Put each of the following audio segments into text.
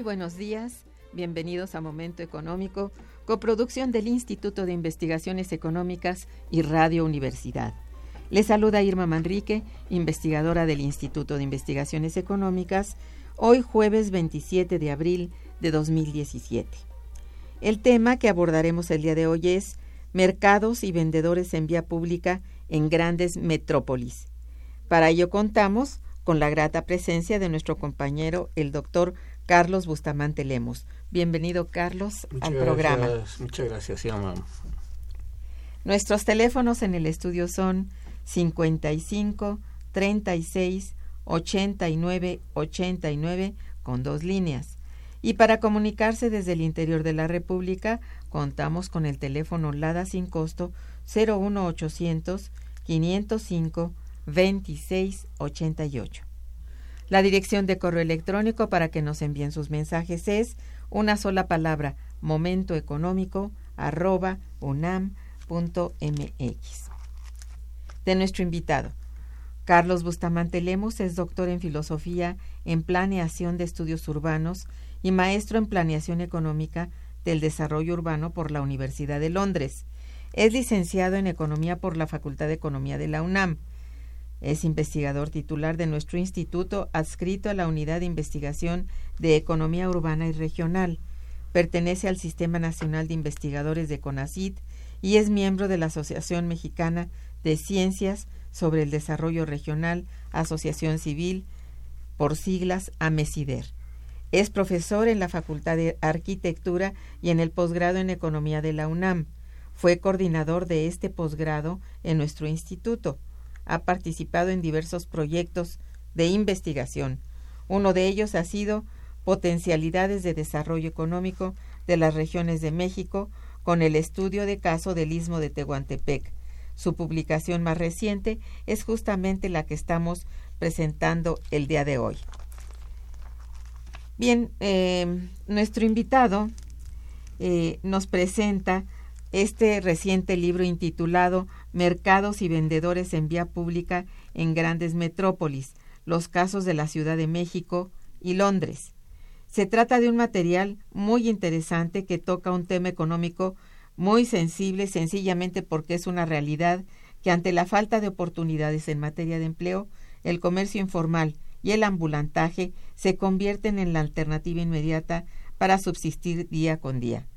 Buenos días. Bienvenidos a Momento Económico, coproducción del Instituto de Investigaciones Económicas y Radio Universidad. Les saluda Irma Manrique, investigadora del Instituto de Investigaciones Económicas, hoy jueves 27 de abril de 2017. El tema que abordaremos el día de hoy es mercados y vendedores en vía pública en grandes metrópolis. Para ello contamos con la grata presencia de nuestro compañero, el doctor Carlos Bustamante Lemos. Bienvenido, Carlos, al programa. Muchas gracias, Yama. Nuestros teléfonos en el estudio son 55 36 89 89 con dos líneas. Y para comunicarse desde el interior de la República, contamos con el teléfono LADA sin costo 01800 505 26 88. La dirección de correo electrónico para que nos envíen sus mensajes es una sola palabra, momentoeconómico arroba unam.mx. De nuestro invitado. Carlos Bustamante Lemos es doctor en filosofía en planeación de estudios urbanos y maestro en planeación económica del desarrollo urbano por la Universidad de Londres. Es licenciado en economía por la Facultad de Economía de la UNAM es investigador titular de nuestro instituto adscrito a la Unidad de Investigación de Economía Urbana y Regional. Pertenece al Sistema Nacional de Investigadores de CONACIT y es miembro de la Asociación Mexicana de Ciencias sobre el Desarrollo Regional, Asociación Civil, por siglas AMESIDER. Es profesor en la Facultad de Arquitectura y en el posgrado en Economía de la UNAM. Fue coordinador de este posgrado en nuestro instituto ha participado en diversos proyectos de investigación. Uno de ellos ha sido Potencialidades de Desarrollo Económico de las Regiones de México con el estudio de caso del Istmo de Tehuantepec. Su publicación más reciente es justamente la que estamos presentando el día de hoy. Bien, eh, nuestro invitado eh, nos presenta este reciente libro intitulado Mercados y vendedores en vía pública en grandes metrópolis, los casos de la Ciudad de México y Londres. Se trata de un material muy interesante que toca un tema económico muy sensible sencillamente porque es una realidad que ante la falta de oportunidades en materia de empleo, el comercio informal y el ambulantaje se convierten en la alternativa inmediata para subsistir día con día.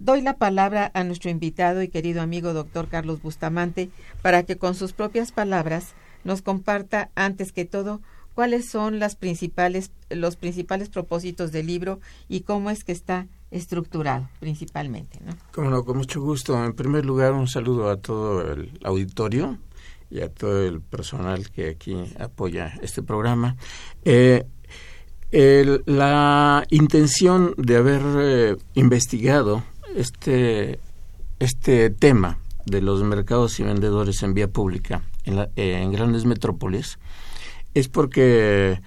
Doy la palabra a nuestro invitado y querido amigo doctor Carlos Bustamante para que con sus propias palabras nos comparta antes que todo cuáles son las principales, los principales propósitos del libro y cómo es que está estructurado principalmente. ¿no? Con mucho gusto. En primer lugar, un saludo a todo el auditorio y a todo el personal que aquí apoya este programa. Eh, la intención de haber eh, investigado este, este tema de los mercados y vendedores en vía pública en, en grandes metrópolis es porque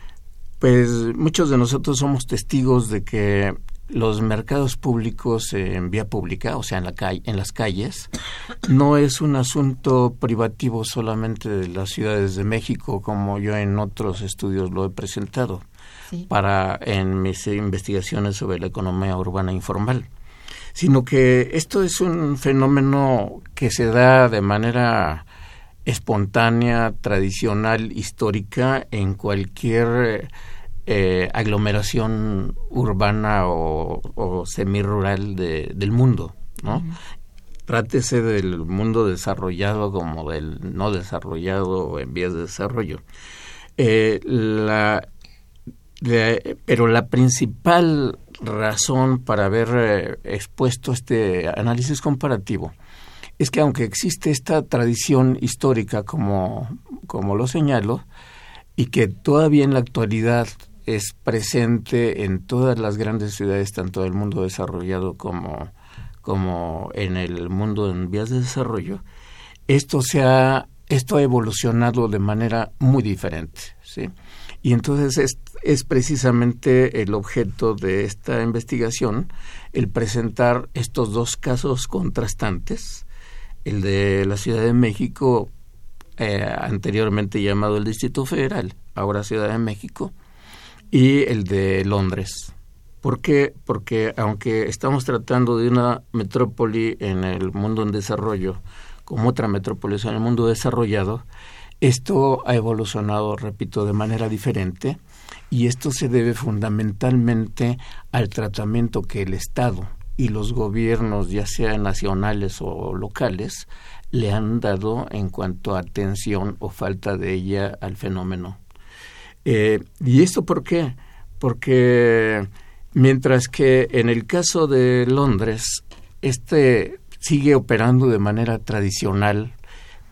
pues muchos de nosotros somos testigos de que los mercados públicos en vía pública, o sea, en, la calle, en las calles, no es un asunto privativo solamente de las ciudades de México, como yo en otros estudios lo he presentado para en mis investigaciones sobre la economía urbana informal, sino que esto es un fenómeno que se da de manera espontánea, tradicional, histórica en cualquier eh, aglomeración urbana o, o semirural de, del mundo, ¿no? Trátese del mundo desarrollado como del no desarrollado o en vías de desarrollo. Eh, la, pero la principal razón para haber eh, expuesto este análisis comparativo es que aunque existe esta tradición histórica como, como lo señalo, y que todavía en la actualidad es presente en todas las grandes ciudades, tanto del mundo desarrollado como, como en el mundo en vías de desarrollo, esto se ha, esto ha evolucionado de manera muy diferente, ¿sí? Y entonces es, es precisamente el objeto de esta investigación el presentar estos dos casos contrastantes, el de la Ciudad de México, eh, anteriormente llamado el Distrito Federal, ahora Ciudad de México, y el de Londres. ¿Por qué? Porque aunque estamos tratando de una metrópoli en el mundo en desarrollo, como otra metrópoli en el mundo desarrollado, esto ha evolucionado, repito, de manera diferente y esto se debe fundamentalmente al tratamiento que el Estado y los gobiernos, ya sean nacionales o locales, le han dado en cuanto a atención o falta de ella al fenómeno eh, ¿Y esto por qué? Porque mientras que en el caso de Londres, este sigue operando de manera tradicional,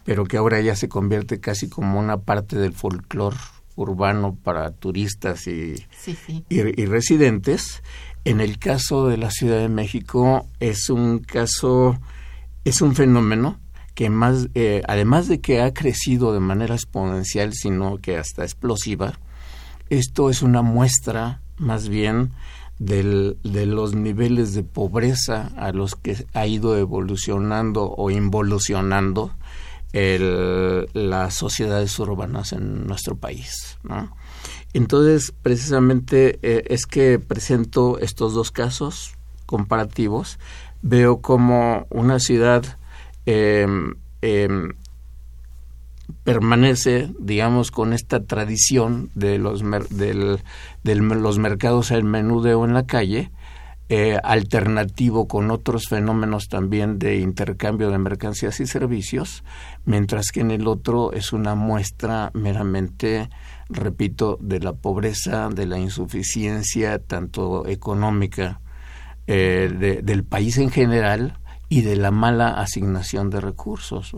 pero que ahora ya se convierte casi como una parte del folclore urbano para turistas y, Y, residentes. En el caso de la Ciudad de México es un caso, es un fenómeno que más, eh, además de que ha crecido de manera exponencial, sino que hasta explosiva, esto es una muestra más bien del, de los niveles de pobreza a los que ha ido evolucionando o involucionando el, las sociedades urbanas en nuestro país. ¿no? Entonces, precisamente eh, es que presento estos dos casos comparativos. Veo como una ciudad eh, permanece, digamos, con esta tradición de los, del, los mercados al menudeo en la calle, eh, alternativo con otros fenómenos también de intercambio de mercancías y servicios, mientras que en el otro es una muestra meramente, repito, de la pobreza, de la insuficiencia, tanto económica eh, del país en general, y de la mala asignación de recursos.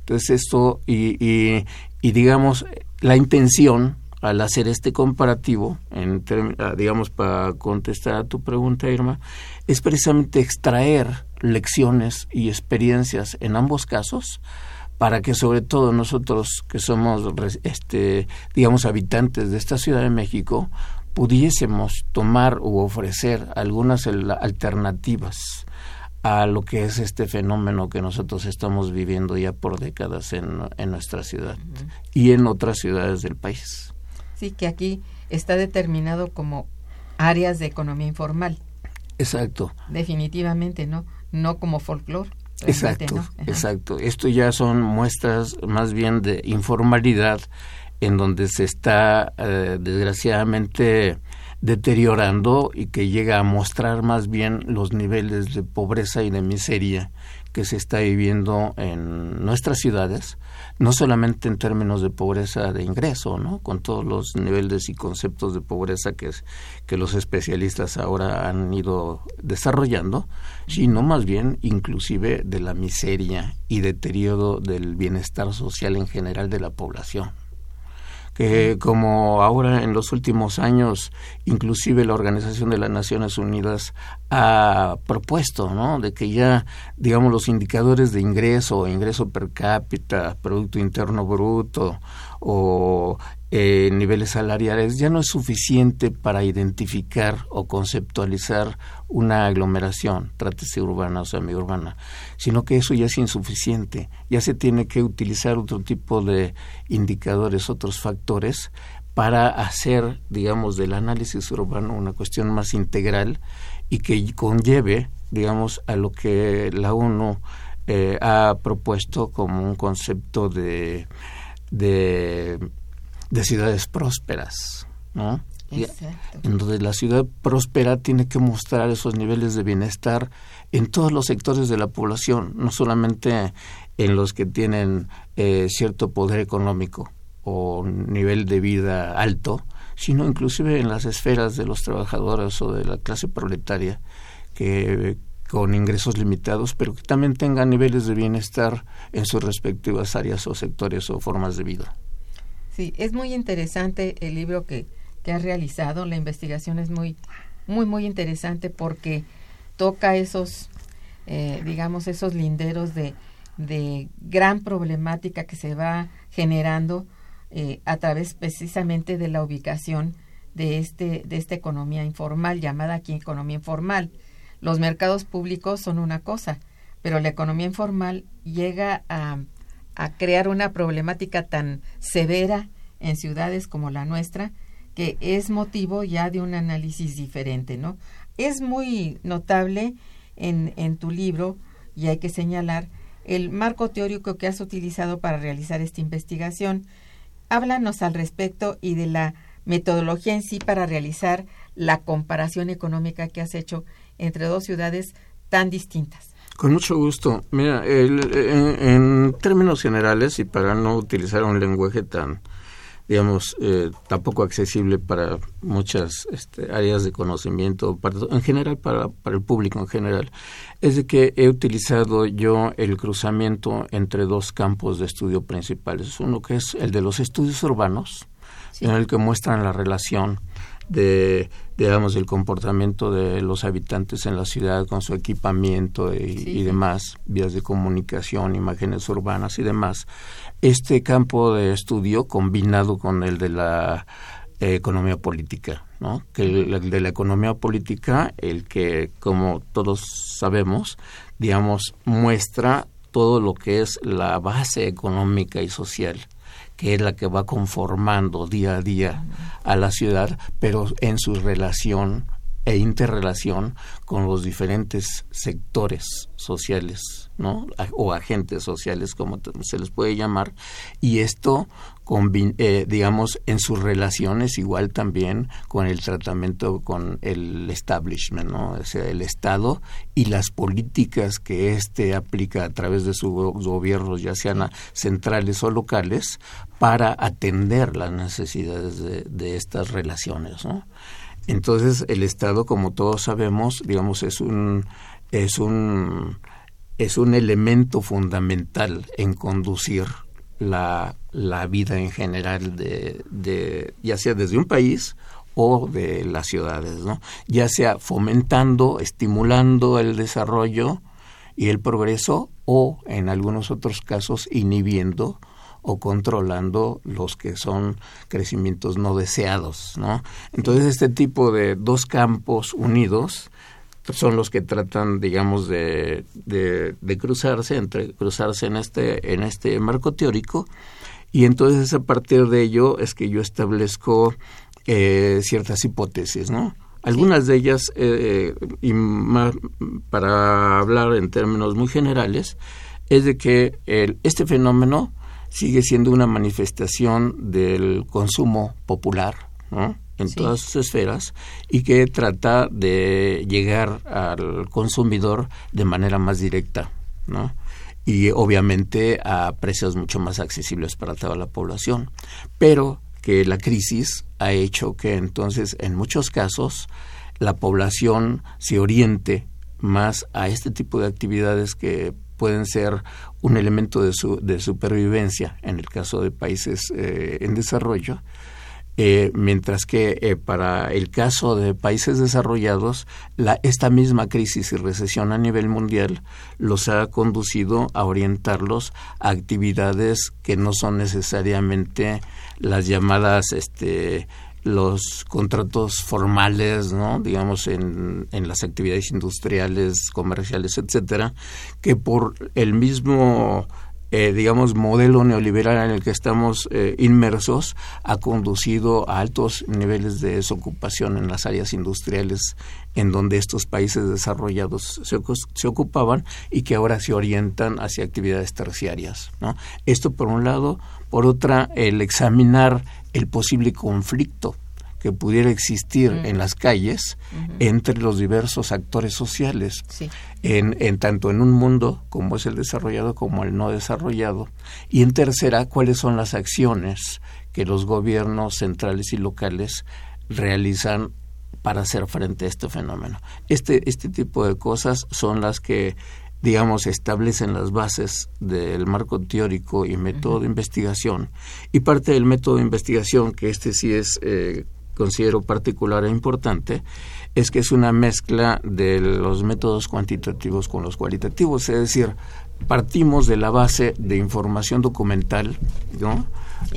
Entonces esto, y, y, digamos, la intención al hacer este comparativo, en ah, digamos, para contestar a tu pregunta, Irma, es precisamente extraer lecciones y experiencias en ambos casos para que sobre todo nosotros que somos, este, digamos, habitantes de esta Ciudad de México, pudiésemos tomar u ofrecer algunas alternativas a lo que es este fenómeno que nosotros estamos viviendo ya por décadas en, en nuestra ciudad y en otras ciudades del país. Sí, que aquí está determinado como áreas de economía informal. Exacto. Definitivamente, ¿no? No como folclore. Exacto, exacto. Esto ya son muestras más bien de informalidad en donde se está, eh, desgraciadamente, deteriorando y que llega a mostrar más bien los niveles de pobreza y de miseria que se está viviendo en nuestras ciudades, no solamente en términos de pobreza de ingreso, ¿no? con todos los niveles y conceptos de pobreza que, que los especialistas ahora han ido desarrollando, sino más bien inclusive de la miseria y deterioro del bienestar social en general de la población que como ahora en los últimos años, inclusive la Organización de las Naciones Unidas ha propuesto, ¿no? De que ya, digamos, los indicadores de ingreso, ingreso per cápita, Producto Interno Bruto o eh, niveles salariales ya no es suficiente para identificar o conceptualizar una aglomeración, trátese urbana o semiurbana, sino que eso ya es insuficiente. Ya se tiene que utilizar otro tipo de indicadores, otros factores para hacer, digamos, del análisis urbano una cuestión más integral y que conlleve, digamos, a lo que la ONU eh, ha propuesto como un concepto de, de de ciudades prósperas, ¿no? Entonces la ciudad próspera tiene que mostrar esos niveles de bienestar en todos los sectores de la población, no solamente en los que tienen eh, cierto poder económico o nivel de vida alto, sino inclusive en las esferas de los trabajadores o de la clase proletaria que con ingresos limitados, pero que también tengan niveles de bienestar en sus respectivas áreas o sectores o formas de vida. Sí, es muy interesante el libro que, que has realizado. La investigación es muy, muy, muy interesante porque toca esos, eh, digamos, esos linderos de, de gran problemática que se va generando eh, a través precisamente de la ubicación de este de esta economía informal llamada aquí economía informal. Los mercados públicos son una cosa, pero la economía informal llega a a crear una problemática tan severa en ciudades como la nuestra que es motivo ya de un análisis diferente, ¿no? Es muy notable en, en tu libro, y hay que señalar, el marco teórico que has utilizado para realizar esta investigación. Háblanos al respecto y de la metodología en sí para realizar la comparación económica que has hecho entre dos ciudades tan distintas. Con mucho gusto. Mira, en, términos generales y para no utilizar un lenguaje tan, digamos, eh, tampoco accesible para muchas este, áreas de conocimiento, en general para, para el público en general, es de que he utilizado yo el cruzamiento entre dos campos de estudio principales. Uno que es el de los estudios urbanos, en el que muestran la relación de digamos el comportamiento de los habitantes en la ciudad con su equipamiento y, demás vías de comunicación imágenes urbanas y demás este campo de estudio combinado con el de la economía política ¿no? que el, de la economía política el que como todos sabemos digamos muestra todo lo que es la base económica y social que es la que va conformando día a día a la ciudad, pero en su relación e interrelación con los diferentes sectores sociales, ¿no? O agentes sociales, como se les puede llamar, y esto eh, digamos, en sus relaciones igual también con el tratamiento con el establishment, ¿no? O sea, el Estado y las políticas que éste aplica a través de sus gobiernos, ya sean centrales o locales, para atender las necesidades de, estas relaciones, ¿no? Entonces, el Estado, como todos sabemos, digamos, es un es un es un elemento fundamental en conducir la, la vida en general de, de, ya sea desde un país o de las ciudades, ¿no? ya sea fomentando, estimulando el desarrollo y el progreso o en algunos otros casos inhibiendo o controlando los que son crecimientos no deseados, ¿no? Entonces este tipo de dos campos unidos son los que tratan, digamos, de, de, cruzarse, entre cruzarse en este, en este marco teórico, y entonces a partir de ello es que yo establezco eh, ciertas hipótesis, ¿no? Algunas de ellas, eh, y para hablar en términos muy generales, es de que el, este fenómeno sigue siendo una manifestación del consumo popular, ¿no? En todas sus esferas y que trata de llegar al consumidor de manera más directa, ¿no? Y obviamente a precios mucho más accesibles para toda la población. Pero que la crisis ha hecho que entonces en muchos casos la población se oriente más a este tipo de actividades que pueden ser un elemento de, su, de supervivencia en el caso de países eh, en desarrollo, eh, mientras que eh, para el caso de países desarrollados, la, esta misma crisis y recesión a nivel mundial los ha conducido a orientarlos a actividades que no son necesariamente las llamadas este, los contratos formales, ¿no? digamos, en, en las actividades industriales, comerciales, etcétera, que por el mismo eh, digamos, modelo neoliberal en el que estamos eh, inmersos ha conducido a altos niveles de desocupación en las áreas industriales en donde estos países desarrollados se, se ocupaban y que ahora se orientan hacia actividades terciarias. ¿no? Esto por un lado. Por otra, el examinar el posible conflicto que pudiera existir en las calles entre los diversos actores sociales, en, en, tanto en un mundo como es el desarrollado como el no desarrollado, y en tercera, cuáles son las acciones que los gobiernos centrales y locales realizan para hacer frente a este fenómeno. Este, este tipo de cosas son las que digamos, establecen las bases del marco teórico y método de investigación. Y parte del método de investigación, que este sí es, eh, considero particular e importante, es que es una mezcla de los métodos cuantitativos con los cualitativos, es decir, partimos de la base de información documental, ¿no?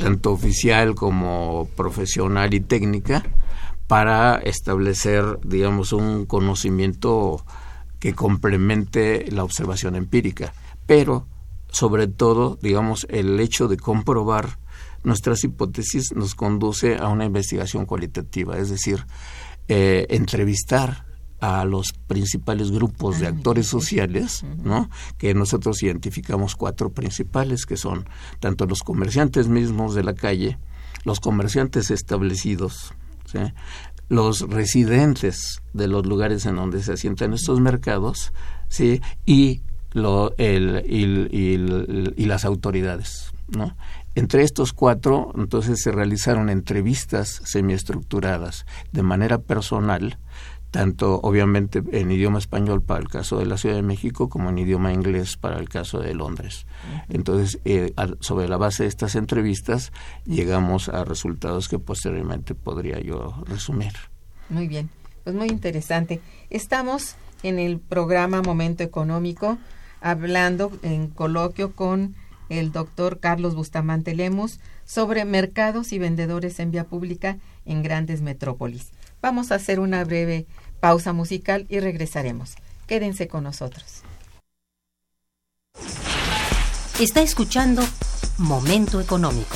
tanto oficial como profesional y técnica, para establecer, digamos, un conocimiento que complemente la observación empírica. Pero, sobre todo, digamos, el hecho de comprobar nuestras hipótesis nos conduce a una investigación cualitativa, es decir, eh, entrevistar a los principales grupos de actores sociales, ¿no? Que nosotros identificamos cuatro principales, que son tanto los comerciantes mismos de la calle, los comerciantes establecidos, los residentes de los lugares en donde se asientan estos mercados, ¿sí? y, lo, el, y, las autoridades. ¿No? Entre estos cuatro, entonces se realizaron entrevistas semiestructuradas de manera personal, tanto obviamente en idioma español para el caso de la Ciudad de México como en idioma inglés para el caso de Londres. Entonces, eh, sobre la base de estas entrevistas, llegamos a resultados que posteriormente podría yo resumir. Muy bien, pues muy interesante. Estamos en el programa Momento Económico hablando en coloquio con el doctor Carlos Bustamante Lemos sobre mercados y vendedores en vía pública en grandes metrópolis. Vamos a hacer una breve pausa musical y regresaremos. Quédense con nosotros. Está escuchando Momento Económico.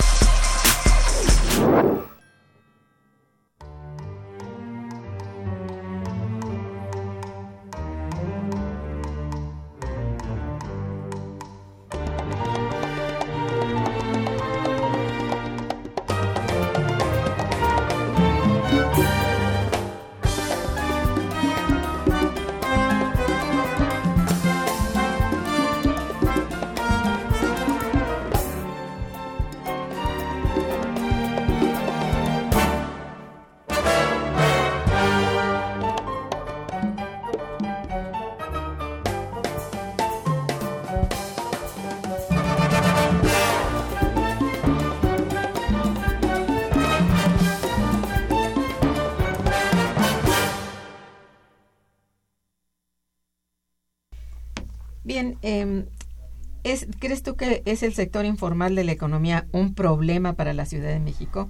Que es el sector informal de la economía un problema para la Ciudad de México?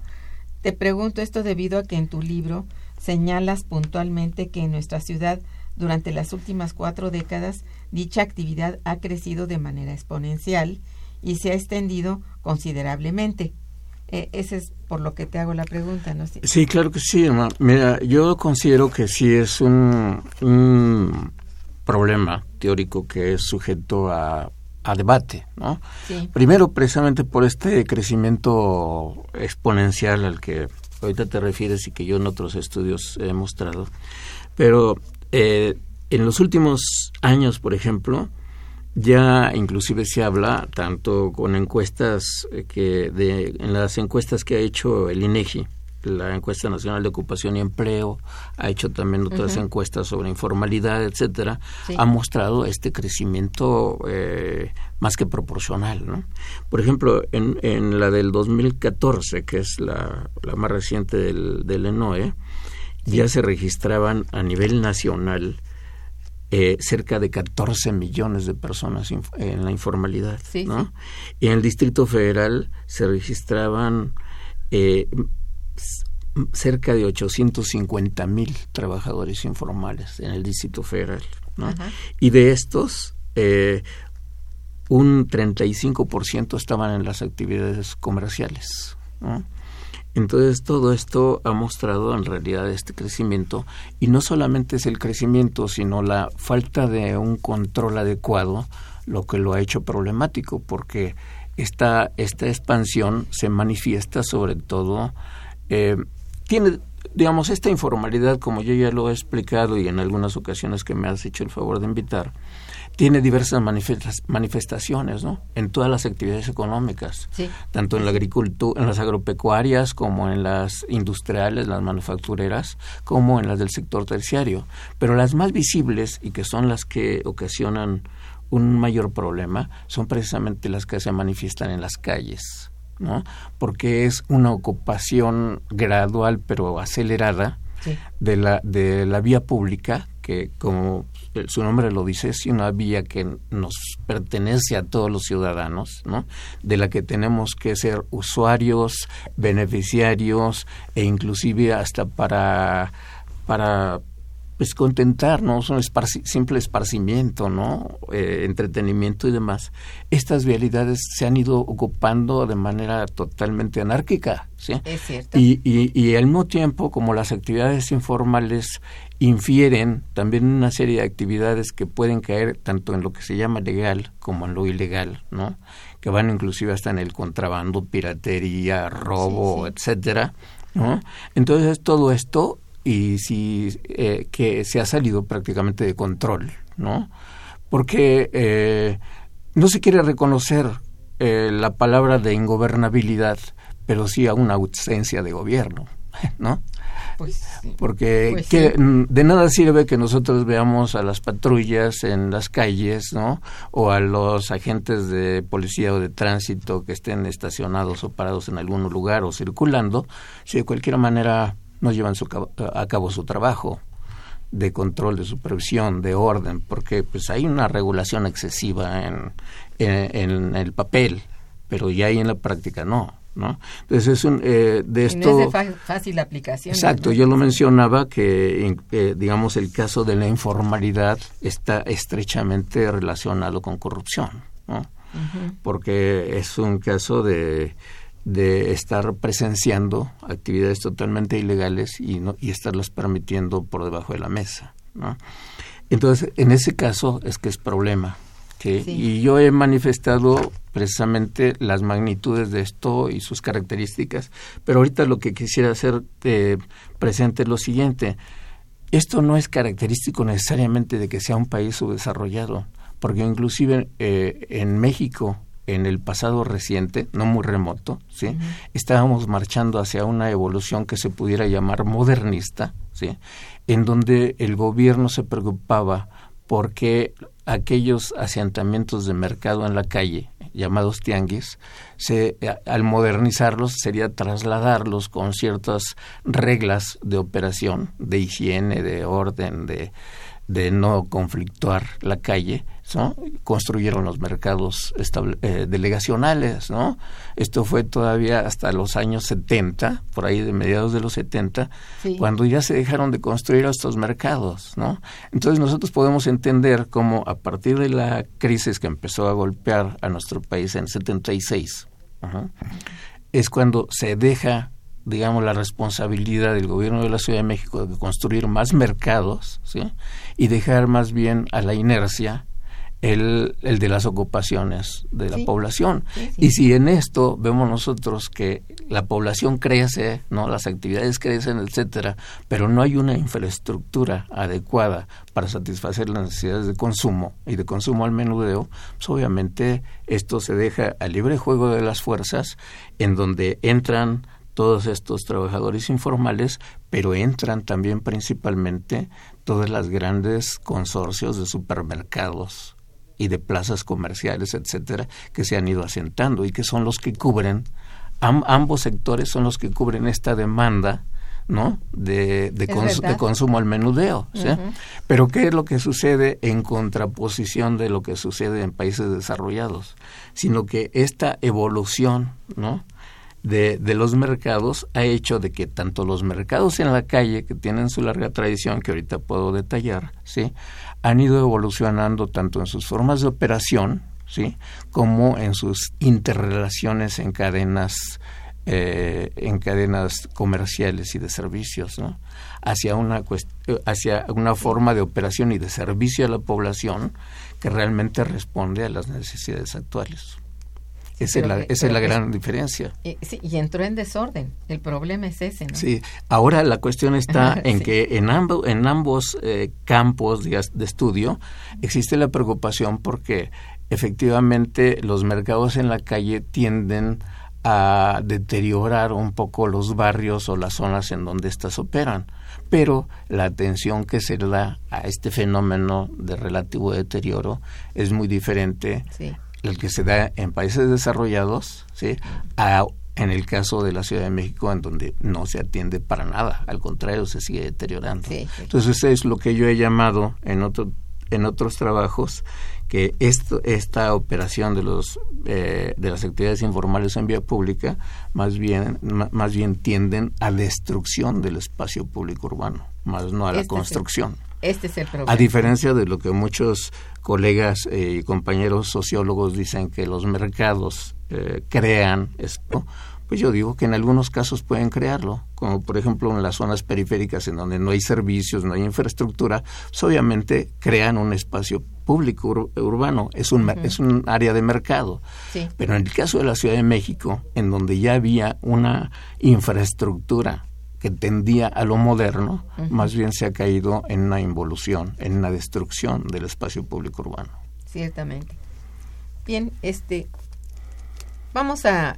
Te pregunto esto debido a que en tu libro señalas puntualmente que en nuestra ciudad durante las últimas cuatro décadas dicha actividad ha crecido de manera exponencial y se ha extendido considerablemente. Eh, ese es por lo que te hago la pregunta. Sí, claro que sí, Mira, yo considero que sí es un, un problema teórico que es sujeto a, a debate, ¿no? Primero, precisamente por este crecimiento exponencial al que ahorita te refieres y que yo en otros estudios he mostrado, pero eh, en los últimos años, por ejemplo, ya inclusive se habla tanto con encuestas que de en las encuestas que ha hecho el INEGI la encuesta nacional de ocupación y empleo ha hecho también otras encuestas sobre informalidad etcétera ha mostrado este crecimiento eh, más que proporcional ¿no? por ejemplo en, en la del 2014 que es la, la más reciente del, del ENOE ya se registraban a nivel nacional eh, cerca de 14 millones de personas en la informalidad. ¿no? Y en el Distrito Federal se registraban eh, cerca de 850 mil trabajadores informales en el Distrito Federal. ¿no? Y de estos, eh, un 35% estaban en las actividades comerciales. ¿no? Entonces todo esto ha mostrado en realidad este crecimiento y no solamente es el crecimiento, sino la falta de un control adecuado lo que lo ha hecho problemático porque esta, esta expansión se manifiesta sobre todo, eh, tiene, digamos, esta informalidad, como yo ya lo he explicado y en algunas ocasiones que me has hecho el favor de invitar, tiene diversas manifestaciones, ¿no? En todas las actividades económicas, tanto en la agricultura, en las agropecuarias, como en las industriales, las manufactureras, como en las del sector terciario. Pero las más visibles y que son las que ocasionan un mayor problema son precisamente las que se manifiestan en las calles. ¿No? porque es una ocupación gradual pero acelerada de, la, de la vía pública que como su nombre lo dice, es una vía que nos pertenece a todos los ciudadanos, ¿no? De la que tenemos que ser usuarios, beneficiarios e inclusive hasta para para pues contentarnos, un simple esparcimiento, ¿no? Eh, entretenimiento y demás. Estas vialidades se han ido ocupando de manera totalmente anárquica, ¿sí? Es cierto. Y, y, y al mismo tiempo, como las actividades informales infieren también una serie de actividades que pueden caer tanto en lo que se llama legal como en lo ilegal, ¿no? Que van inclusive hasta en el contrabando, piratería, robo, etcétera, ¿no? Entonces todo esto y si eh, que se ha salido prácticamente de control, ¿no? Porque eh, no se quiere reconocer eh, la palabra de ingobernabilidad, pero sí a una ausencia de gobierno, ¿no? Pues Porque pues que, de nada sirve que nosotros veamos a las patrullas en las calles, ¿no? O a los agentes de policía o de tránsito que estén estacionados o parados en algún lugar o circulando, si de cualquier manera no llevan su, a cabo su trabajo de control, de supervisión, de orden, porque pues hay una regulación excesiva en, en, el papel, pero ya ahí en la práctica no. ¿no? Entonces es un, eh, de esto... No es de fácil aplicación. Exacto, yo lo mencionaba que, eh, digamos, el caso de la informalidad está estrechamente relacionado con corrupción, ¿no? porque es un caso de, de estar presenciando actividades totalmente ilegales y, no, y estarlas permitiendo por debajo de la mesa. ¿no? Entonces, en ese caso es que es problema. Y yo he manifestado precisamente las magnitudes de esto y sus características, pero ahorita lo que quisiera hacer eh, presente es lo siguiente. Esto no es característico necesariamente de que sea un país subdesarrollado, porque inclusive eh, en México en el pasado reciente, no muy remoto, ¿sí? Estábamos marchando hacia una evolución que se pudiera llamar modernista, ¿sí? En donde el gobierno se preocupaba porque aquellos asentamientos de mercado en la calle, llamados tianguis, se, eh, al modernizarlos sería trasladarlos con ciertas reglas de operación, de higiene, de orden, de, de no conflictuar la calle, ¿no? construyeron los mercados eh, delegacionales, ¿no? Esto fue todavía hasta los años 70, por ahí de mediados de los 70, cuando ya se dejaron de construir estos mercados, ¿no? Entonces nosotros podemos entender cómo a partir de la crisis que empezó a golpear a nuestro país en 76, es cuando se deja digamos, la responsabilidad del gobierno de la Ciudad de México de construir más mercados ¿sí? y dejar más bien a la inercia el, el de las ocupaciones de la población. Y si en esto vemos nosotros que la población crece, no las actividades crecen, etcétera, pero no hay una infraestructura adecuada para satisfacer las necesidades de consumo y de consumo al menudeo, pues obviamente esto se deja al libre juego de las fuerzas en donde entran todos estos trabajadores informales, pero entran también principalmente todas las grandes consorcios de supermercados y de plazas comerciales, etcétera, que se han ido asentando y que son los que cubren, ambos sectores son los que cubren esta demanda ¿no? De, de, consumo al menudeo. Pero ¿qué es lo que sucede en contraposición de lo que sucede en países desarrollados? Sino que esta evolución ¿no? de, de los mercados ha hecho de que tanto los mercados en la calle, que tienen su larga tradición, que ahorita puedo detallar, ¿sí? Han ido evolucionando tanto en sus formas de operación, ¿sí? como en sus interrelaciones en cadenas eh, en cadenas comerciales y de servicios, ¿no? hacia una hacia una forma de operación y de servicio a la población que realmente responde a las necesidades actuales. Esa, es la, esa es la gran diferencia. Y, sí, y entró en desorden. El problema es ese, ¿no? Sí. Ahora la cuestión está en que en, ambos en ambos eh, campos de, de estudio existe la preocupación porque efectivamente los mercados en la calle tienden a deteriorar un poco los barrios o las zonas en donde éstas operan. Pero la atención que se da a este fenómeno de relativo deterioro es muy diferente sí el que se da en países desarrollados, ¿sí? en el caso de la Ciudad de México, en donde no se atiende para nada, al contrario, se sigue deteriorando. Entonces, eso es lo que yo he llamado en, otro, en otros trabajos que esto, esta operación de los eh, de las actividades informales en vía pública más bien más bien tienden a destrucción del espacio público urbano más no a la este construcción este es el problema. A diferencia de lo que muchos colegas eh, y compañeros sociólogos dicen que los mercados eh, crean esto, pues yo digo que en algunos casos pueden crearlo, como por ejemplo en las zonas periféricas en donde no hay servicios, no hay infraestructura, pues obviamente crean un espacio público urbano, es un, es un área de mercado. Pero en el caso de la Ciudad de México, en donde ya había una infraestructura que tendía a lo moderno, más bien se ha caído en una involución, en una destrucción del espacio público urbano. Ciertamente. Bien, este, vamos a,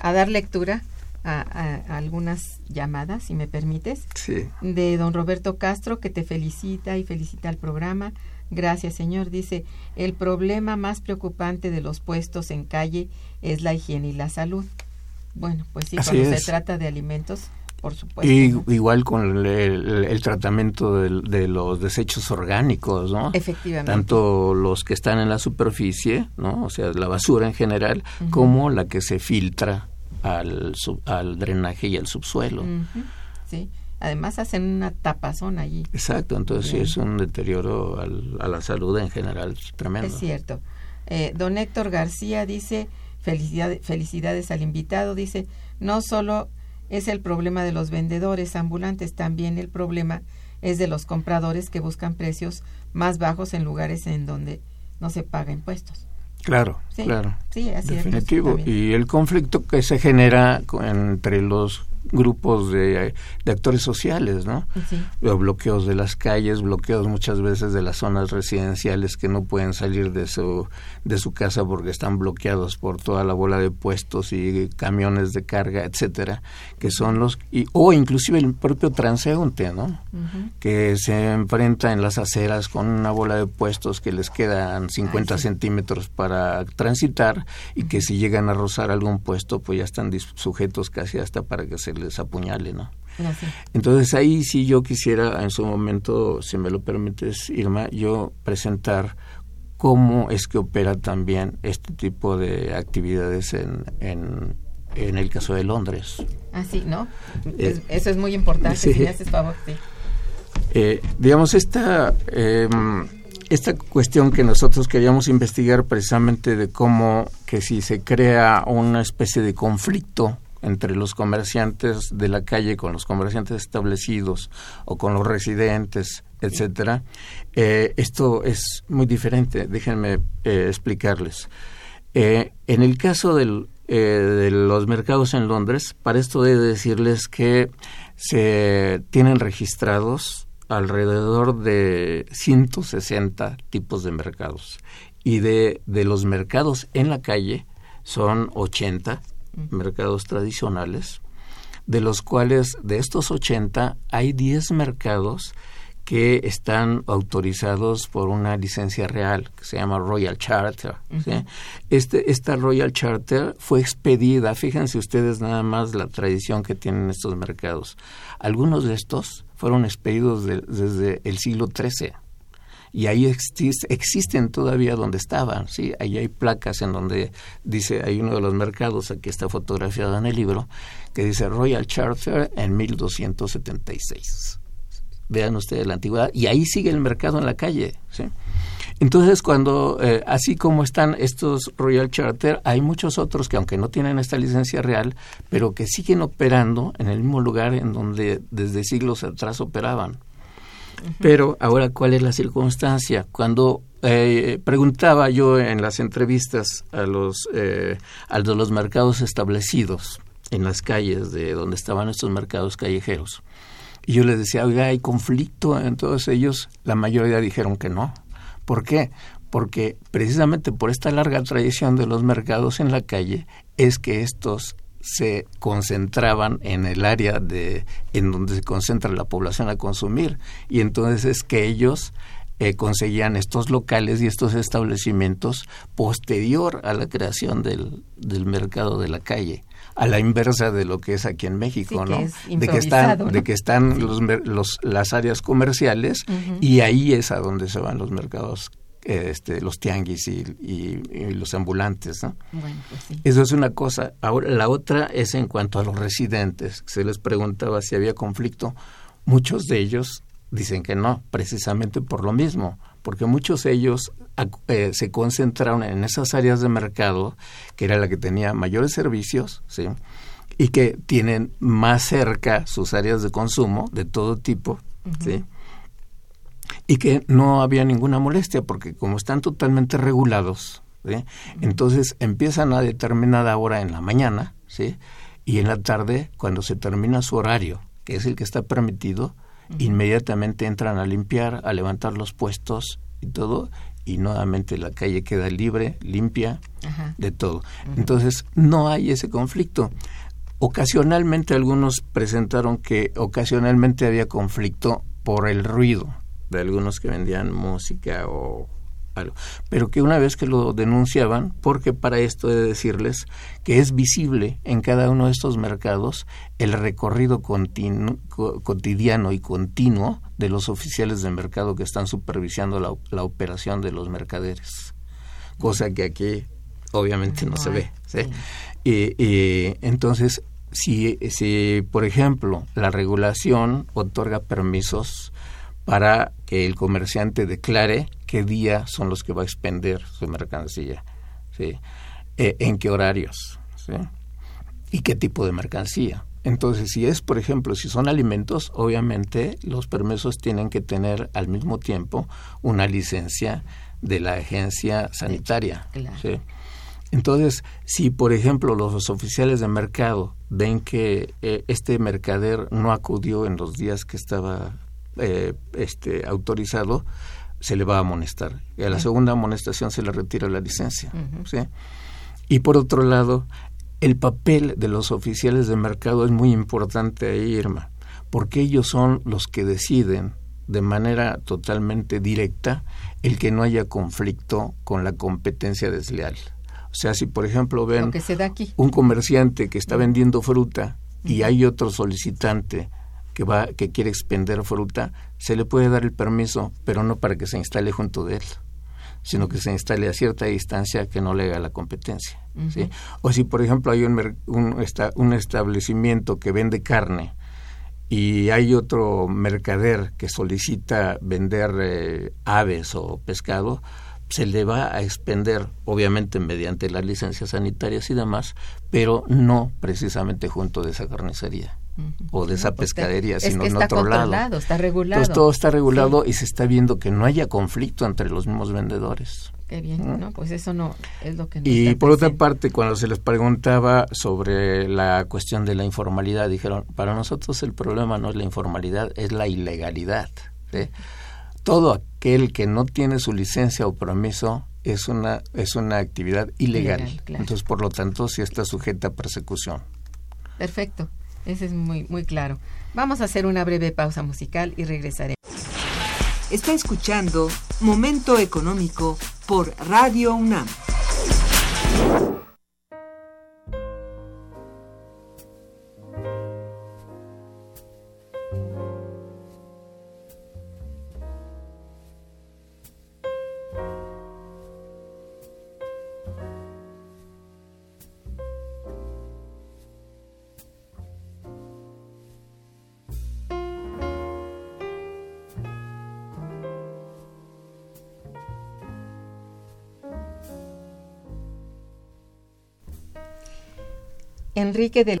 a, dar lectura a, a, algunas llamadas, si me permites, sí. de don Roberto Castro, que te felicita y felicita al programa. Gracias, señor. Dice, el problema más preocupante de los puestos en calle es la higiene y la salud. Bueno, pues sí, cuando se trata de alimentos, por supuesto. Y igual con el, tratamiento de, los desechos orgánicos, ¿no? Efectivamente. Tanto los que están en la superficie, ¿no? O sea, la basura en general, como la que se filtra al, al drenaje y al subsuelo. Sí. Además hacen una tapazón allí. Exacto, entonces sí es un deterioro a la salud en general tremendo. Es cierto. Eh, don Héctor García dice, felicidades, felicidades al invitado, dice, no solo es el problema de los vendedores ambulantes, también el problema es de los compradores que buscan precios más bajos en lugares en donde no se paga impuestos. Claro, claro. Sí, así Definitivo. y el conflicto que se genera entre los grupos de, actores sociales, ¿no? Bloqueos de las calles, bloqueos muchas veces de las zonas residenciales que no pueden salir de su de su casa porque están bloqueados por toda la bola de puestos y camiones de carga, etcétera, que son los y o inclusive el propio transeúnte, ¿no? Que se enfrenta en las aceras con una bola de puestos que les quedan 50 centímetros para transitar y que si llegan a rozar algún puesto, pues ya están sujetos casi hasta para que se les apuñale, ¿no? Entonces ahí sí yo quisiera en su momento, si me lo permites, Irma, yo presentar cómo es que opera también este tipo de actividades en, en, en el caso de Londres. Ah, sí, ¿no? Eh, eso es muy importante, si me haces favor, sí. Eh, digamos, esta, em, esta cuestión que nosotros queríamos investigar precisamente de cómo que si se crea una especie de conflicto entre los comerciantes de la calle con los comerciantes establecidos o con los residentes, etcétera. Eh, esto es muy diferente. Déjenme eh, explicarles. Eh, en el caso de los mercados en Londres, para esto debo decirles que se tienen registrados alrededor de 160 tipos de mercados y de, de los mercados en la calle son 80 mercados tradicionales, de los cuales de estos 80 hay 10 mercados que están autorizados por una licencia real que se llama Royal Charter. este, esta Royal Charter fue expedida, fíjense ustedes nada más la tradición que tienen estos mercados. Algunos de estos fueron expedidos desde el siglo XIII y ahí existen todavía donde estaban, ¿sí? Ahí hay placas en donde dice, hay uno de los mercados, aquí está fotografiado en el libro, que dice Royal Charter en 1276. Vean ustedes la antigüedad, y ahí sigue el mercado en la calle, ¿sí? Entonces, cuando, eh, así como están estos Royal Charter, hay muchos otros que aunque no tienen esta licencia real, pero que siguen operando en el mismo lugar en donde desde siglos atrás operaban. Pero ahora, ¿cuál es la circunstancia? Cuando eh, preguntaba yo en las entrevistas a los, eh, a los mercados establecidos en las calles de donde estaban estos mercados callejeros, y yo les decía, oiga, ¿hay conflicto en todos ellos? La mayoría dijeron que no. ¿Por qué? Porque precisamente por esta larga tradición de los mercados en la calle es que estos se concentraban en el área de en donde se concentra la población a consumir. Y entonces es que ellos eh, conseguían estos locales y estos establecimientos posterior a la creación del, del mercado de la calle a la inversa de lo que es aquí en México, ¿no? de que están, de que están los, los, las áreas comerciales y ahí es a donde se van los mercados este, los tianguis y, los ambulantes. ¿no? Pues Eso es una cosa. Ahora, la otra es en cuanto a los residentes. Se les preguntaba si había conflicto. Muchos de ellos dicen que no, precisamente por lo mismo, porque muchos de ellos eh, se concentraron en esas áreas de mercado, que era la que tenía mayores servicios, ¿sí? y que tienen más cerca sus áreas de consumo de todo tipo, ¿sí? Y que no había ninguna molestia porque como están totalmente regulados, entonces empiezan a determinada hora en la mañana ¿sí? y en la tarde, cuando se termina su horario, que es el que está permitido, inmediatamente entran a limpiar, a levantar los puestos y todo, y nuevamente la calle queda libre, limpia, de todo. Entonces no hay ese conflicto. Ocasionalmente algunos presentaron que ocasionalmente había conflicto por el ruido, de algunos que vendían música o algo, pero que una vez que lo denunciaban, porque para esto he de decirles que es visible en cada uno de estos mercados el recorrido cotidiano y continuo de los oficiales de mercado que están supervisando la, operación de los mercaderes, cosa que aquí obviamente no, se ve. Entonces, si, si, por ejemplo, la regulación otorga permisos para que el comerciante declare qué día son los que va a expender su mercancía, ¿sí? Eh, en qué horarios, ¿sí? y qué tipo de mercancía. Entonces, si es, por ejemplo, si son alimentos, obviamente los permisos tienen que tener al mismo tiempo una licencia de la agencia sanitaria. ¿sí? Entonces, si por ejemplo los oficiales de mercado ven que eh, este mercader no acudió en los días que estaba eh, este, autorizado, se le va a amonestar. Y a la segunda amonestación se le retira la licencia. ¿sí? Y por otro lado, el papel de los oficiales de mercado es muy importante ahí, Irma, porque ellos son los que deciden de manera totalmente directa el que no haya conflicto con la competencia desleal. O sea, si por ejemplo ven un comerciante que está vendiendo fruta y hay otro solicitante que va que quiere expender fruta, se le puede dar el permiso, pero no para que se instale junto de él, sino que se instale a cierta distancia que no le haga la competencia. ¿sí? O si por ejemplo hay un, un, un establecimiento que vende carne y hay otro mercader que solicita vender eh, aves o pescado, se le va a expender, obviamente mediante las licencias sanitarias y demás, pero no precisamente junto de esa carnicería o de esa pues, pescadería, sino en otro lado. Está regulado. Entonces todo está regulado y se está viendo que no haya conflicto entre los mismos vendedores. Qué bien, ¿no? Pues eso no es lo que... y por otra parte, cuando se les preguntaba sobre la cuestión de la informalidad, dijeron, para nosotros el problema no es la informalidad, es la ilegalidad. ¿sí? todo aquel que no tiene su licencia o permiso es una es una actividad ilegal. Entonces, por lo tanto, sí está sujeta a persecución. Perfecto. Eso es muy muy claro. Vamos a hacer una breve pausa musical y regresaremos. Está escuchando Momento Económico por Radio UNAM. Enrique del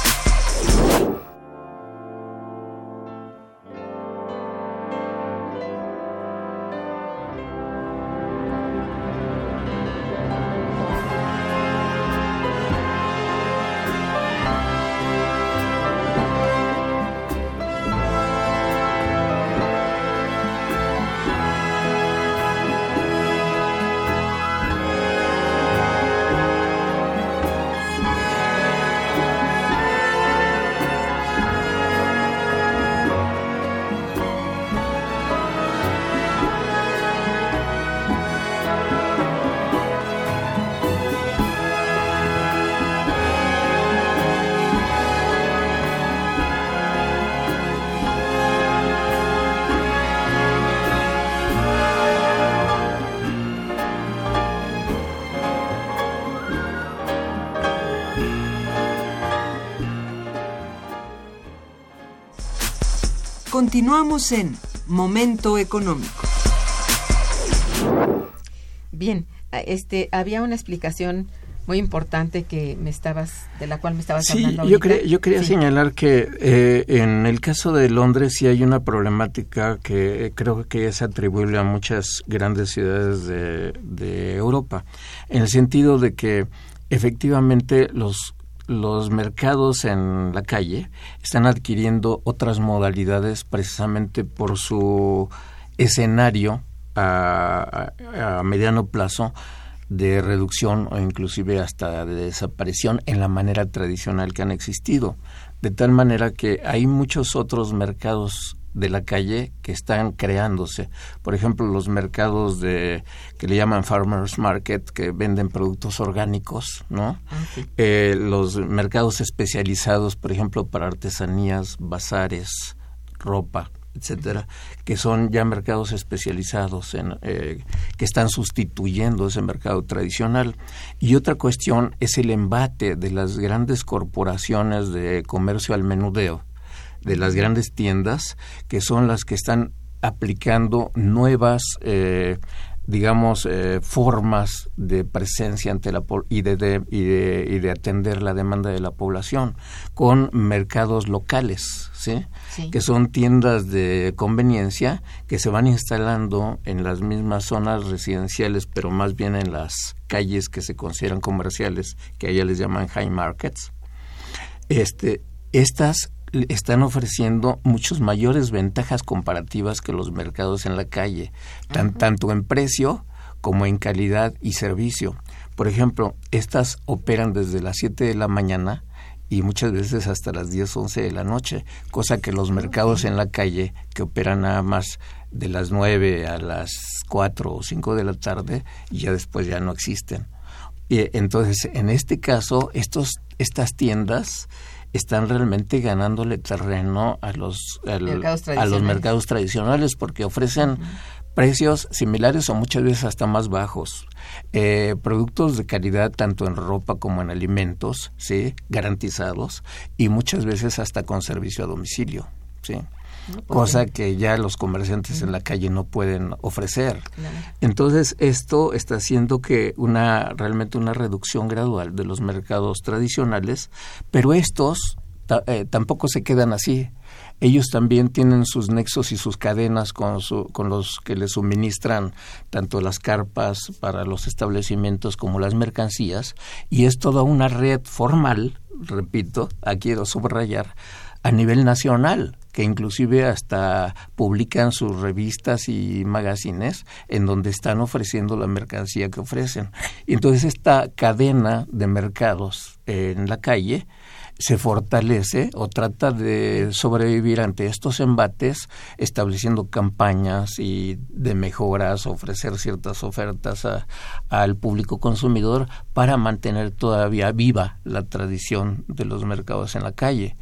Continuamos en Momento Económico. Bien, este había una explicación muy importante que me estabas de la cual me estabas sí, hablando yo, cre- yo quería Sí. señalar que eh, en el caso de Londres sí hay una problemática que creo que es atribuible a muchas grandes ciudades de, de Europa, en el sentido de que efectivamente los los mercados en la calle están adquiriendo otras modalidades precisamente por su escenario a, a- mediano plazo de reducción o inclusive hasta de desaparición en la manera tradicional que han existido. De tal manera que hay muchos otros mercados de la calle que están creándose. Por ejemplo, los mercados de que le llaman farmers market que venden productos orgánicos, ¿no? Ah. Eh, los mercados especializados, por ejemplo, para artesanías, bazares, ropa, etcétera, que son ya mercados especializados en, eh, que están sustituyendo ese mercado tradicional. Y otra cuestión es el embate de las grandes corporaciones de comercio al menudeo, de las grandes tiendas, que son las que están aplicando nuevas eh, digamos, eh, formas de presencia ante la y de, de- y, de, y de atender la demanda de la población con mercados locales, ¿sí? Sí. que son tiendas de conveniencia que se van instalando en las mismas zonas residenciales, pero más bien en las calles que se consideran comerciales, que allá les llaman high markets. Este, estas están ofreciendo muchos mayores ventajas comparativas que los mercados en la calle, tan- tanto en precio como en calidad y servicio. Por ejemplo, estas operan desde las 7 de la mañana y muchas veces hasta las 10, 11 de la noche, cosa que los mercados en la calle, que operan nada más de las 9 a las 4 o 5 de la tarde, y ya después ya no existen. Y entonces, en este caso, estos, estas tiendas están realmente ganándole terreno a los, al- Mercados a los tradicionales. mercados tradicionales porque ofrecen precios similares o muchas veces hasta más bajos. Eh, productos de calidad tanto en ropa como en alimentos, ¿sí? garantizados y muchas veces hasta con servicio a domicilio. ¿sí? Cosa que ya los comerciantes en la calle no pueden ofrecer. Claro. Entonces, esto está haciendo que una realmente una reducción gradual de los mercados tradicionales, pero estos eh, tampoco se quedan así. Ellos también tienen sus nexos y sus cadenas con, su- con los que les suministran tanto las carpas para los establecimientos como las mercancías, y es toda una red formal, repito, aquí quiero subrayar, a nivel nacional, que inclusive hasta publican sus revistas y magazines en donde están ofreciendo la mercancía que ofrecen. Y entonces esta cadena de mercados en la calle se fortalece o trata de sobrevivir ante estos embates estableciendo campañas y de mejoras, ofrecer ciertas ofertas a- al público consumidor para mantener todavía viva la tradición de los mercados en la calle.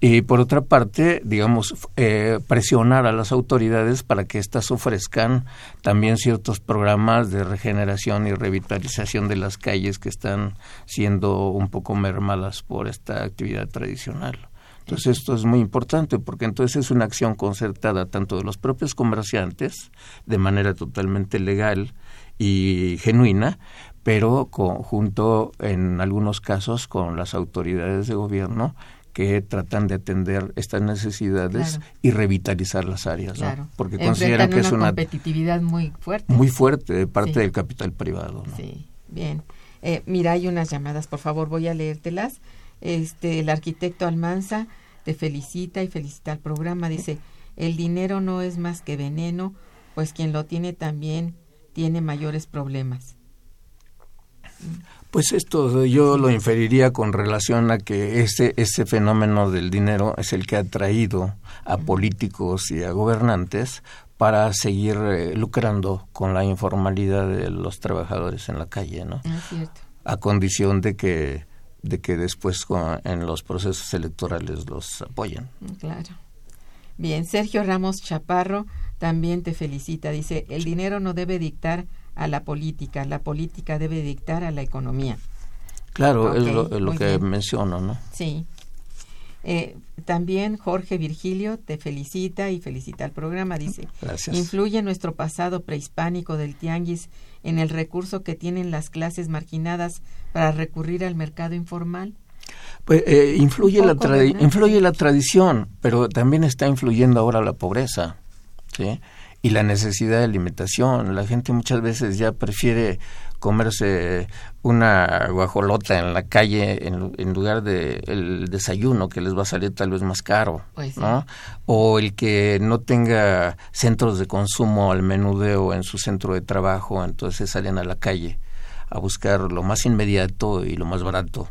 Y por otra parte, digamos, eh, presionar a las autoridades para que éstas ofrezcan también ciertos programas de regeneración y revitalización de las calles que están siendo un poco mermadas por esta actividad tradicional. Entonces esto es muy importante porque entonces es una acción concertada tanto de los propios comerciantes de manera totalmente legal y genuina, pero conjunto en algunos casos con las autoridades de gobierno que tratan de atender estas necesidades Claro. y revitalizar las áreas, ¿no? Claro. porque Enfrentan consideran que es una una competitividad muy fuerte. muy fuerte de parte Sí. del capital privado. ¿no? Sí, bien. Eh, mira, hay unas llamadas, por favor, voy a leértelas. Este, el arquitecto Almanza te felicita y felicita al programa. Dice, el dinero no es más que veneno, pues quien lo tiene también tiene mayores problemas. Pues esto yo lo inferiría con relación a que ese, ese fenómeno del dinero es el que ha traído a políticos y a gobernantes para seguir eh, lucrando con la informalidad de los trabajadores en la calle, ¿no? Ah, cierto. A condición de que de que después en los procesos electorales los apoyen. Mm, Claro. Bien, Sergio Ramos Chaparro también te felicita. Dice, el dinero no debe dictar a la política, la política debe dictar a la economía. Claro, es lo, es lo muy que bien. menciono, ¿no? Sí. Eh, también Jorge Virgilio te felicita y felicita al programa. Dice, Gracias. influye nuestro pasado prehispánico del tianguis en el recurso que tienen las clases marginadas para recurrir al mercado informal. Pues, eh, influye, la influye la tradición, pero también está influyendo ahora la pobreza, ¿sí? Y la necesidad de alimentación. La gente muchas veces ya prefiere comerse una guajolota en la calle en, en lugar de el desayuno que les va a salir tal vez más caro, Pues. O el que no tenga centros de consumo al menudeo en su centro de trabajo, entonces salen a la calle a buscar lo más inmediato y lo más barato.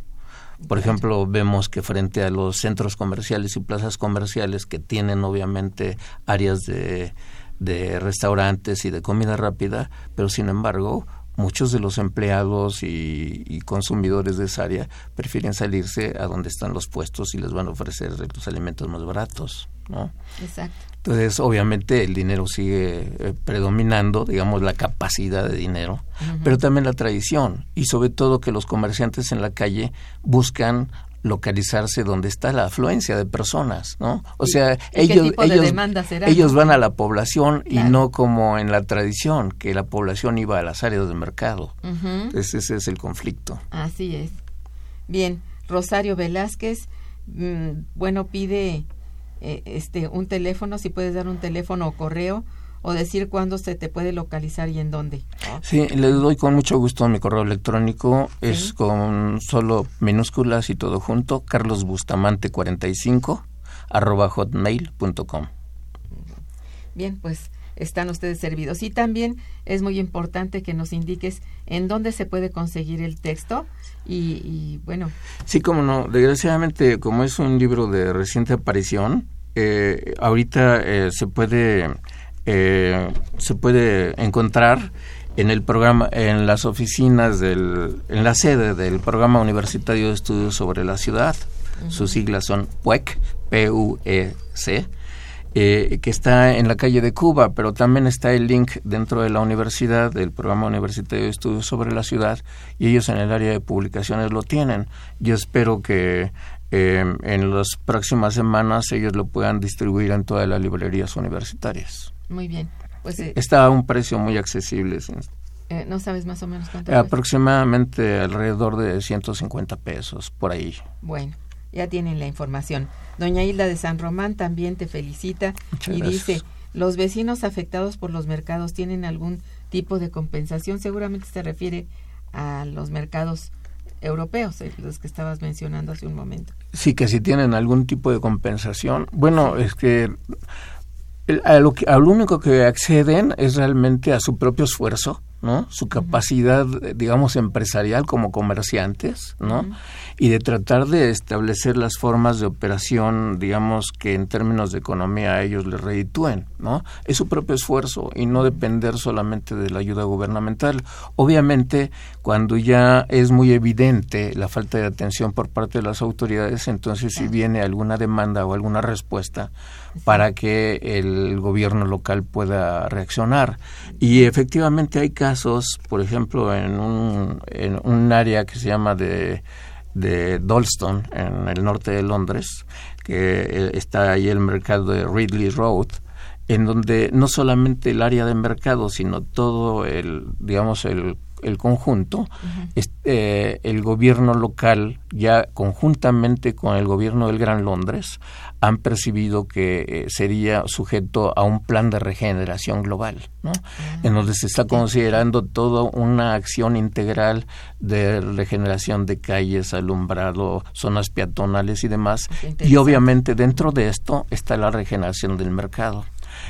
Por ejemplo, vemos que frente a los centros comerciales y plazas comerciales que tienen obviamente áreas de, de restaurantes y de comida rápida, pero sin embargo muchos de los empleados y, y consumidores de esa área prefieren salirse a donde están los puestos y les van a ofrecer los alimentos más baratos, ¿no? Exacto. Entonces, obviamente, el dinero sigue eh, predominando, digamos, la capacidad de dinero, pero también la tradición y sobre todo que los comerciantes en la calle buscan localizarse donde está la afluencia de personas, ¿no? O sea, ¿Y qué ellos de ellos será, ellos no? van a la población y no como en la tradición que la población iba a las áreas de mercado. Entonces, ese es el conflicto. Así es. Bien, Rosario Velázquez, mm, bueno, pide eh, este un teléfono, si puedes dar un teléfono o correo o decir cuándo se te puede localizar y en dónde. Sí, le doy con mucho gusto mi correo electrónico. Sí. Es con solo minúsculas y todo junto. carlosbustamante45 arroba hotmail.com. Bien, pues están ustedes servidos. Y también es muy importante que nos indiques en dónde se puede conseguir el texto y, y, bueno, Sí, como no. Desgraciadamente, como es un libro de reciente aparición, eh, ahorita eh, se puede eh, se puede encontrar en el programa, en las oficinas del, en la sede del programa universitario de estudios sobre la ciudad. Sus siglas son PUEC, P-U-E-C. eh, que está en la calle de Cuba, pero también está el link dentro de la universidad, del programa universitario de estudios sobre la ciudad, y ellos en el área de publicaciones lo tienen. Yo espero que eh, en las próximas semanas ellos lo puedan distribuir en todas las librerías universitarias. Muy bien. Pues eh, Está a un precio muy accesible, eh, no sabes más o menos cuánto. aproximadamente alrededor de 150 pesos, por ahí. Bueno, ya tienen la información. Doña Hilda de San Román también te felicita Muchas y gracias. dice, los vecinos afectados por los mercados tienen algún tipo de compensación. Seguramente se refiere a los mercados europeos, eh, los que estabas mencionando hace un momento. Sí, que si tienen algún tipo de compensación. Bueno, es que el- a lo, que, a lo único que acceden es realmente a su propio esfuerzo, ¿no? Su capacidad, digamos, empresarial como comerciantes, ¿no? Y de tratar de establecer las formas de operación, digamos, que en términos de economía a ellos les reditúen, ¿no? Es su propio esfuerzo y no depender solamente de la ayuda gubernamental. Obviamente, cuando ya es muy evidente la falta de atención por parte de las autoridades, entonces si viene alguna demanda o alguna respuesta para que el gobierno local pueda reaccionar. Y efectivamente hay casos, por ejemplo, en un, en un área que se llama de, de Dalston, en el norte de Londres, que eh, está ahí el mercado de Ridley Road, en donde no solamente el área de mercado, sino todo el, digamos, el, el conjunto, es- eh, el gobierno local, ya conjuntamente con el gobierno del Gran Londres, han percibido que eh, sería sujeto a un plan de regeneración global, ¿no? en donde se está considerando toda una acción integral de regeneración de calles, alumbrado, zonas peatonales y demás. Y obviamente dentro de esto está la regeneración del mercado.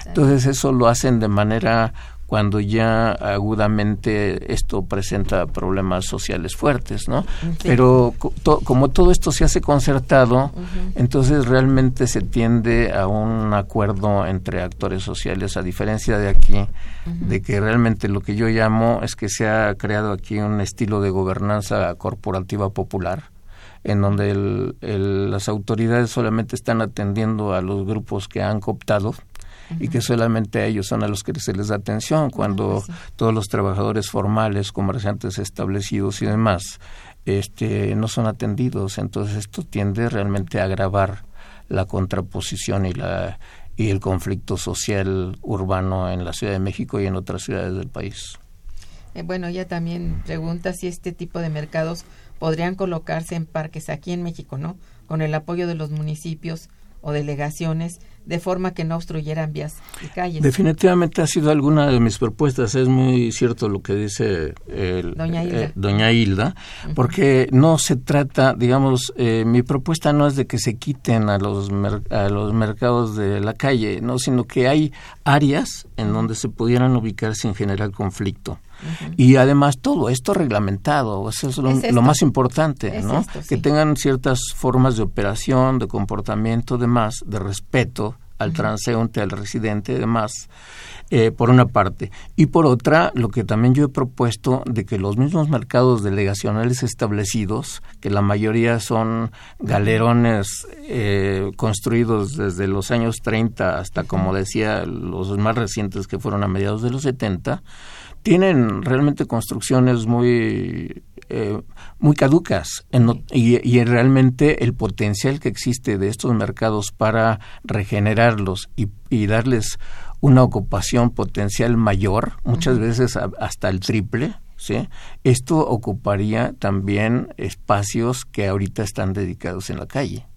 Entonces eso lo hacen de manera cuando ya agudamente esto presenta problemas sociales fuertes, ¿no? Pero to- como todo esto se hace concertado, entonces realmente se tiende a un acuerdo entre actores sociales, a diferencia de aquí, de que realmente lo que yo llamo es que se ha creado aquí un estilo de gobernanza corporativa popular en donde el- el- las autoridades solamente están atendiendo a los grupos que han cooptado y que solamente a ellos son a los que se les da atención cuando pues sí. todos los trabajadores formales, comerciantes establecidos y demás este no son atendidos, entonces esto tiende realmente a agravar la contraposición y la y el conflicto social urbano en la Ciudad de México y en otras ciudades del país. Eh, bueno, ella también pregunta si este tipo de mercados podrían colocarse en parques aquí en México, ¿no? Con el apoyo de los municipios o delegaciones de forma que no obstruyeran vías y calles. Definitivamente ha sido alguna de mis propuestas. Es muy cierto lo que dice el, doña Hilda, eh, porque no se trata, digamos, eh, mi propuesta no es de que se quiten a los, a los mercados de la calle, no, sino que hay áreas en donde se pudieran ubicar sin generar conflicto. Y además todo esto reglamentado, eso es lo, más importante, ¿no? Que tengan ciertas formas de operación, de comportamiento, demás, de respeto al transeúnte, al residente, demás, eh, por una parte. Y por otra, lo que también yo he propuesto de que los mismos mercados delegacionales establecidos, que la mayoría son galerones eh, construidos desde los años 30 hasta, como decía, los más recientes que fueron a mediados de los 70, tienen realmente construcciones muy eh, muy caducas y, realmente el potencial que existe de estos mercados para regenerarlos y, darles una ocupación potencial mayor, muchas veces hasta el triple, ¿sí? Esto ocuparía también espacios que ahorita están dedicados en la calle.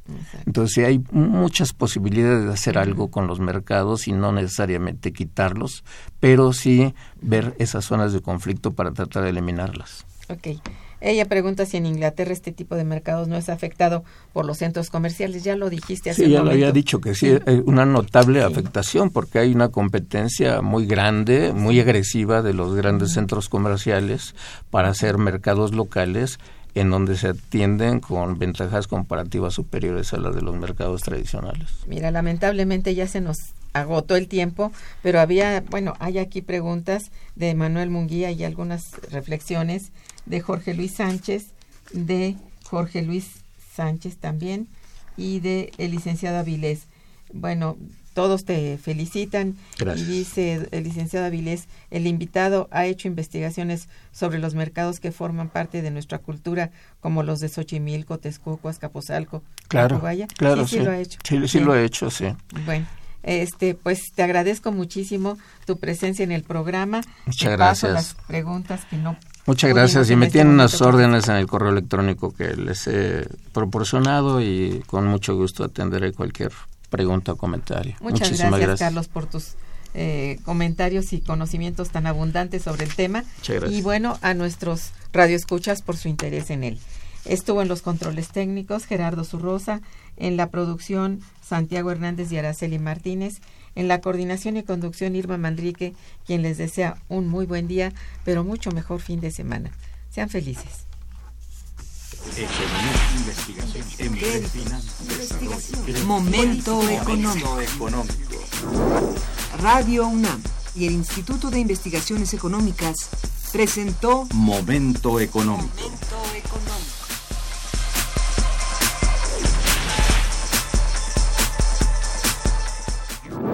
Entonces hay muchas posibilidades de hacer algo con los mercados y no necesariamente quitarlos, pero sí ver esas zonas de conflicto para tratar de eliminarlas. Ok. Ella pregunta si en Inglaterra este tipo de mercados no es afectado por los centros comerciales. Ya lo dijiste hace Sí, ya lo había dicho que sí, hay una notable afectación porque hay una competencia muy grande, muy agresiva de los grandes centros comerciales para hacer mercados locales en donde se atienden con ventajas comparativas superiores a las de los mercados tradicionales. Mira, lamentablemente ya se nos agotó el tiempo, pero había, bueno, hay aquí preguntas de Manuel Munguía y algunas reflexiones de Jorge Luis Sánchez, de Jorge Luis Sánchez también y de el licenciado Avilés. Bueno, todos te felicitan y dice el licenciado Avilés, el invitado ha hecho investigaciones sobre los mercados que forman parte de nuestra cultura, como los de Xochimilco, Texcoco, Azcapotzalco, claro, Claro, sí, sí, lo ha hecho. Sí, sí, lo ha hecho, sí. Bueno, este, pues te agradezco muchísimo tu presencia en el programa. Muchas gracias. las preguntas que no Muchas gracias. Y me este tienen las órdenes en el correo electrónico que les he proporcionado y con mucho gusto atenderé cualquier pregunta o comentario. Muchas gracias, Carlos, por tus eh, comentarios y conocimientos tan abundantes sobre el tema. Y bueno, a nuestros radioescuchas por su interés en él. Estuvo en los controles técnicos Gerardo Zurrosa, en la producción Santiago Hernández y Araceli Martínez, en la coordinación y conducción Irma Mandrique, quien les desea un muy buen día, pero mucho mejor fin de semana. Sean felices. Momento económico. Radio UNAM y el Instituto de Investigaciones Económicas presentó Momento económico. Momento económico.